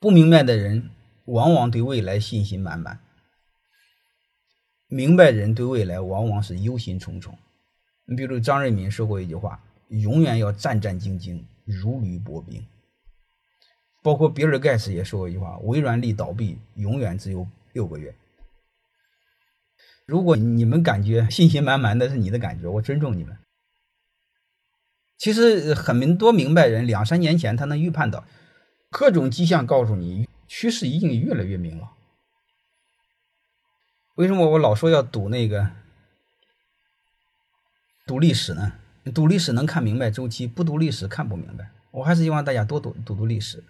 不明白的人往往对未来信心满满，明白人对未来往往是忧心忡忡。你比如张瑞敏说过一句话：“永远要战战兢兢，如履薄冰。”包括比尔盖茨也说过一句话：“微软离倒闭永远只有六个月。”如果你们感觉信心满满的是你的感觉，我尊重你们。其实很多明白人两三年前他能预判到，各种迹象告诉你趋势已经越来越明朗。为什么我老说要赌那个赌历史呢？赌历史能看明白周期，不赌历史看不明白。我还是希望大家多读读读历史。